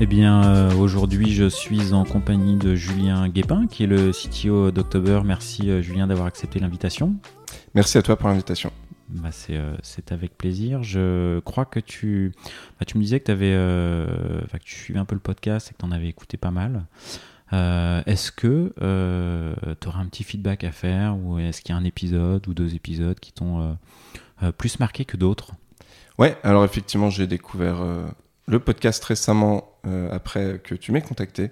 Eh bien, euh, aujourd'hui, je suis en compagnie de Julien Guépin, qui est le CTO d'October. Merci, euh, Julien, d'avoir accepté l'invitation. Merci à toi pour l'invitation. Bah, euh, c'est avec plaisir. Je crois que tu, bah, tu me disais que, avais, que tu suivais un peu le podcast et que tu en avais écouté pas mal. est-ce que tu auras un petit feedback à faire ou est-ce qu'il y a un épisode ou deux épisodes qui t'ont plus marqué que d'autres? Ouais, alors effectivement, j'ai découvert le podcast récemment euh, après que tu m'aies contacté.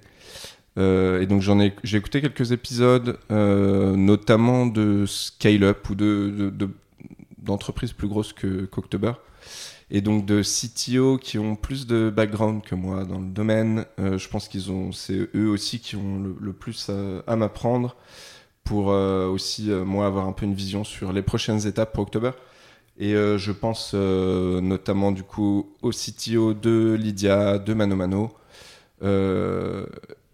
Euh, et donc j'en ai, j'ai écouté quelques épisodes, euh, notamment de scale-up ou de, d'entreprises plus grosses que qu'October. Et donc de CTO qui ont plus de background que moi dans le domaine. je pense qu'ils ont, c'est eux aussi qui ont le, plus à, m'apprendre pour aussi moi avoir un peu une vision sur les prochaines étapes pour October. Et euh, je pense euh, notamment du coup au CTO de Lydia, de Mano Mano, euh,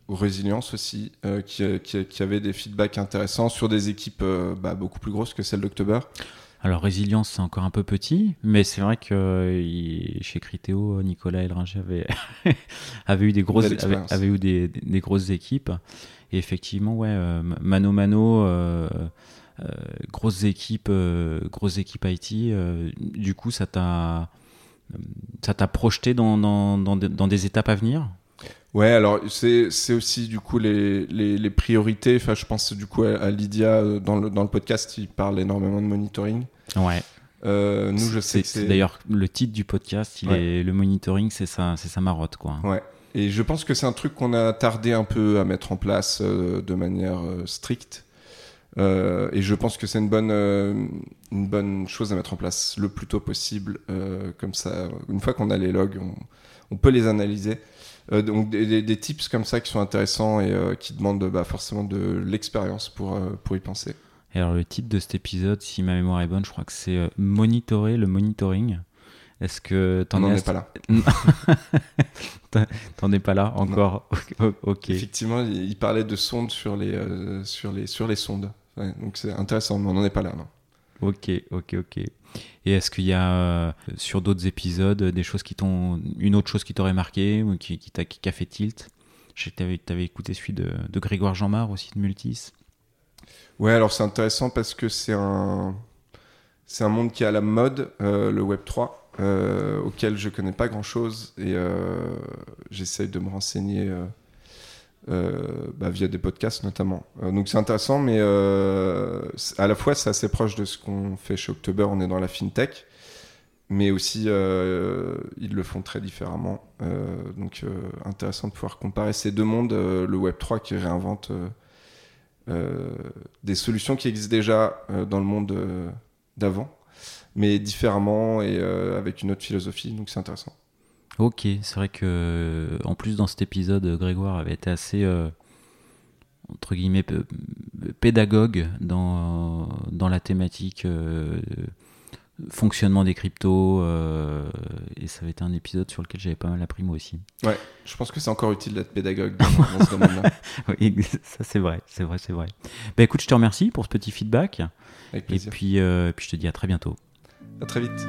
aux Résilience aussi, qui, qui, avait des feedbacks intéressants sur des équipes bah, beaucoup plus grosses que celles d'October. Alors Résilience, c'est encore un peu petit, mais c'est vrai que chez Criteo, Nicolas Elringer avait, avait eu des grosses, avait, eu des, des, grosses équipes. Et effectivement, ouais, Mano Mano euh, grosses équipes, euh, grosses équipes IT. Euh, du coup, ça t'a ça t'a projeté dans, dans, dans, des étapes à venir? Ouais, alors c'est aussi du coup les, les, les, priorités. Enfin, je pense du coup à, Lydia dans le, dans le podcast, il parle énormément de monitoring. Ouais. nous, je sais c'est d'ailleurs le titre du podcast. Il est le monitoring, c'est ça, c'est sa marotte, quoi. Ouais. Et je pense que c'est un truc qu'on a tardé un peu à mettre en place de manière stricte. Euh, et je pense que c'est une bonne, euh, une bonne chose à mettre en place le plus tôt possible. Euh, comme ça, une fois qu'on a les logs, on, on peut les analyser. donc des, des, tips comme ça qui sont intéressants et qui demandent bah, forcément de l'expérience pour, pour y penser. Et alors le titre de cet épisode, si ma mémoire est bonne, je crois que c'est monitorer le monitoring. Est-ce que t'en es, pas là T'en es pas là encore. ok. Effectivement, il parlait de sondes sur les sur les sur les sondes donc c'est intéressant, mais on n'en est pas là. Non. Ok, ok, ok. Et est-ce qu'il y a euh, sur d'autres épisodes des choses qui t'ont, une autre chose qui t'aurait marqué ou qui, qui, t'a, qui a fait tilt? Je sais que tu avais écouté celui de, de Grégoire Jeanmar aussi de Multis. Ouais, alors c'est intéressant parce que c'est un, c'est un monde qui est à la mode, euh, le Web 3, euh, auquel je connais pas grand chose et j'essaye de me renseigner bah, via des podcasts notamment. Euh, donc c'est intéressant, mais euh, à la fois c'est assez proche de ce qu'on fait chez October, on est dans la fintech, mais aussi ils le font très différemment. donc intéressant de pouvoir comparer ces deux mondes, le Web3 qui réinvente des solutions qui existent déjà dans le monde d'avant, mais différemment et avec une autre philosophie, donc c'est intéressant. Ok, c'est vrai que en plus dans cet épisode, Grégoire avait été assez euh, entre guillemets pédagogue dans, dans la thématique euh, fonctionnement des cryptos euh, et ça avait été un épisode sur lequel j'avais pas mal appris moi aussi. Ouais, je pense que c'est encore utile d'être pédagogue dans, ce domaine-là. oui, ça c'est vrai, c'est vrai, c'est vrai. Bah écoute, je te remercie pour ce petit feedback. Avec plaisir. Et puis, puis je te dis à très bientôt. À très vite.